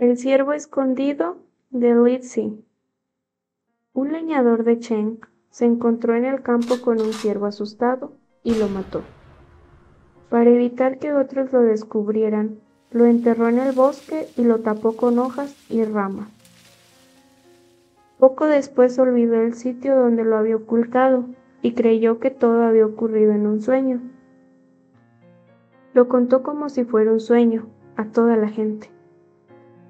El ciervo escondido de Litsi. Un leñador de Chen se encontró en el campo con un ciervo asustado y lo mató. Para evitar que otros lo descubrieran, lo enterró en el bosque y lo tapó con hojas y ramas. Poco después olvidó el sitio donde lo había ocultado y creyó que todo había ocurrido en un sueño. Lo contó como si fuera un sueño a toda la gente.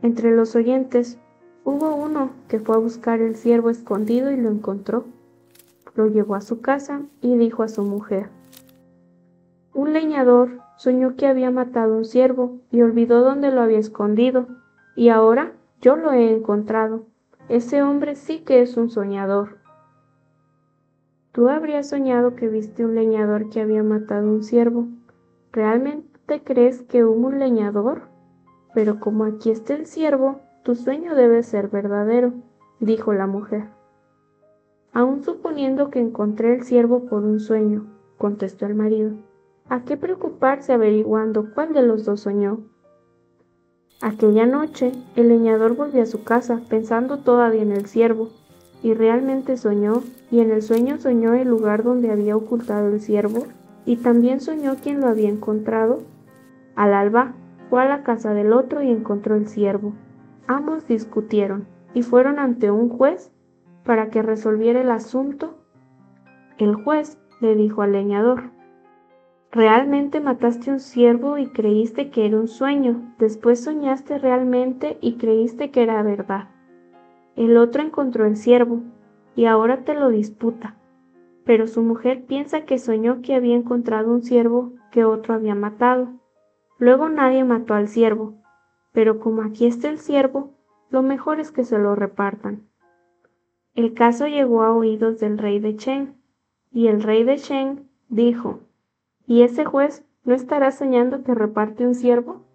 Entre los oyentes hubo uno que fue a buscar el ciervo escondido y lo encontró. Lo llevó a su casa y dijo a su mujer, Un leñador soñó que había matado un ciervo y olvidó dónde lo había escondido, y ahora yo lo he encontrado. Ese hombre sí que es un soñador. Tú habrías soñado que viste un leñador que había matado un ciervo. ¿Realmente crees que hubo un leñador? Pero como aquí está el ciervo, tu sueño debe ser verdadero, dijo la mujer. Aún suponiendo que encontré el ciervo por un sueño, contestó el marido. ¿A qué preocuparse averiguando cuál de los dos soñó? Aquella noche, el leñador volvió a su casa pensando todavía en el ciervo, y realmente soñó, y en el sueño soñó el lugar donde había ocultado el ciervo, y también soñó quien lo había encontrado. Al alba, fue a la casa del otro y encontró el ciervo. Ambos discutieron y fueron ante un juez para que resolviera el asunto. El juez le dijo al leñador, Realmente mataste un ciervo y creíste que era un sueño, después soñaste realmente y creíste que era verdad. El otro encontró el ciervo y ahora te lo disputa, pero su mujer piensa que soñó que había encontrado un ciervo que otro había matado. Luego nadie mató al ciervo, pero como aquí está el ciervo, lo mejor es que se lo repartan. El caso llegó a oídos del rey de Chen, y el rey de Chen dijo, ¿y ese juez no estará soñando que reparte un ciervo?